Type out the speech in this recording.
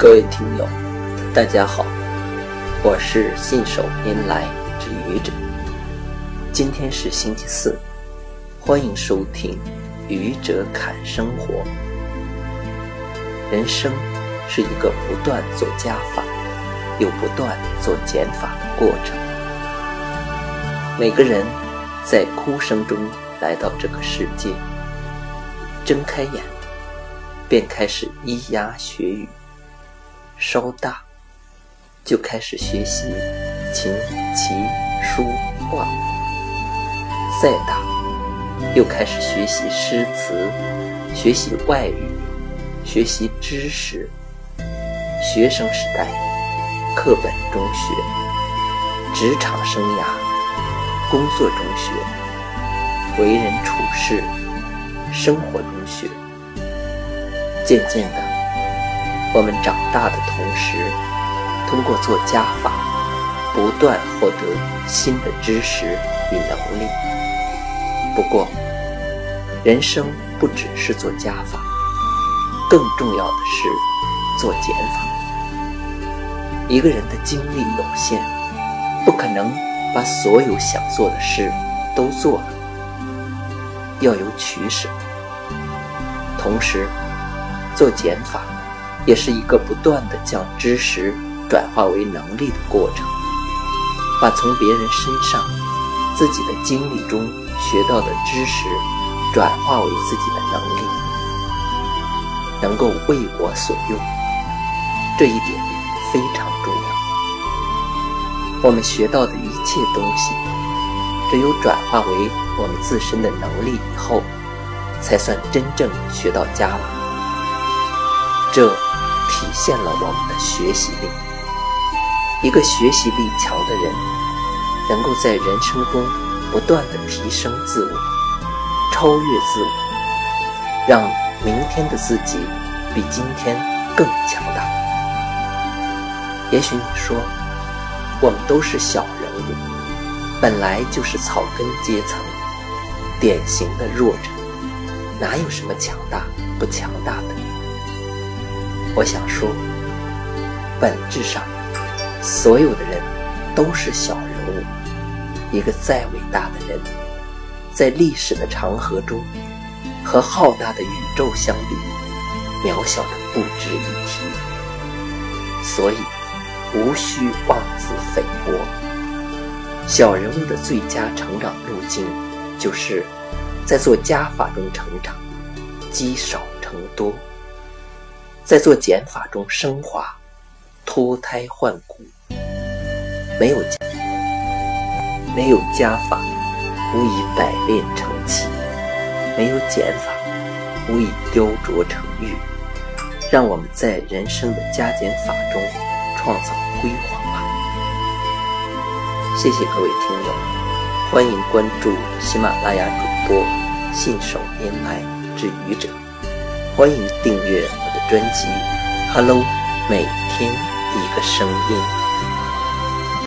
各位听友，大家好，我是信手拈来之愚者。今天是星期四，欢迎收听《愚者侃生活》。人生是一个不断做加法，又不断做减法的过程。每个人在哭声中来到这个世界，睁开眼，便开始咿呀学语。稍大，就开始学习琴棋书画；再大，又开始学习诗词，学习外语，学习知识。学生时代，课本中学；职场生涯，工作中学；为人处事，生活中学。渐渐的。我们长大的同时，通过做加法，不断获得新的知识与能力。不过，人生不只是做加法，更重要的是做减法。一个人的精力有限，不可能把所有想做的事都做了，要有取舍。同时，做减法。也是一个不断的将知识转化为能力的过程，把从别人身上、自己的经历中学到的知识转化为自己的能力，能够为我所用，这一点非常重要。我们学到的一切东西，只有转化为我们自身的能力以后，才算真正学到家了。这。体现了我们的学习力。一个学习力强的人，能够在人生中不断的提升自我，超越自我，让明天的自己比今天更强大。也许你说，我们都是小人物，本来就是草根阶层，典型的弱者，哪有什么强大不强大的？我想说，本质上，所有的人都是小人物。一个再伟大的人，在历史的长河中，和浩大的宇宙相比，渺小的不值一提。所以，无需妄自菲薄。小人物的最佳成长路径，就是在做加法中成长，积少成多。在做减法中升华，脱胎换骨。没有加没有加法，无以百炼成器；没有减法，无以雕琢成玉。让我们在人生的加减法中创造辉煌吧！谢谢各位听友，欢迎关注喜马拉雅主播信手拈来之愚者，欢迎订阅。专辑《Hello》，每天一个声音。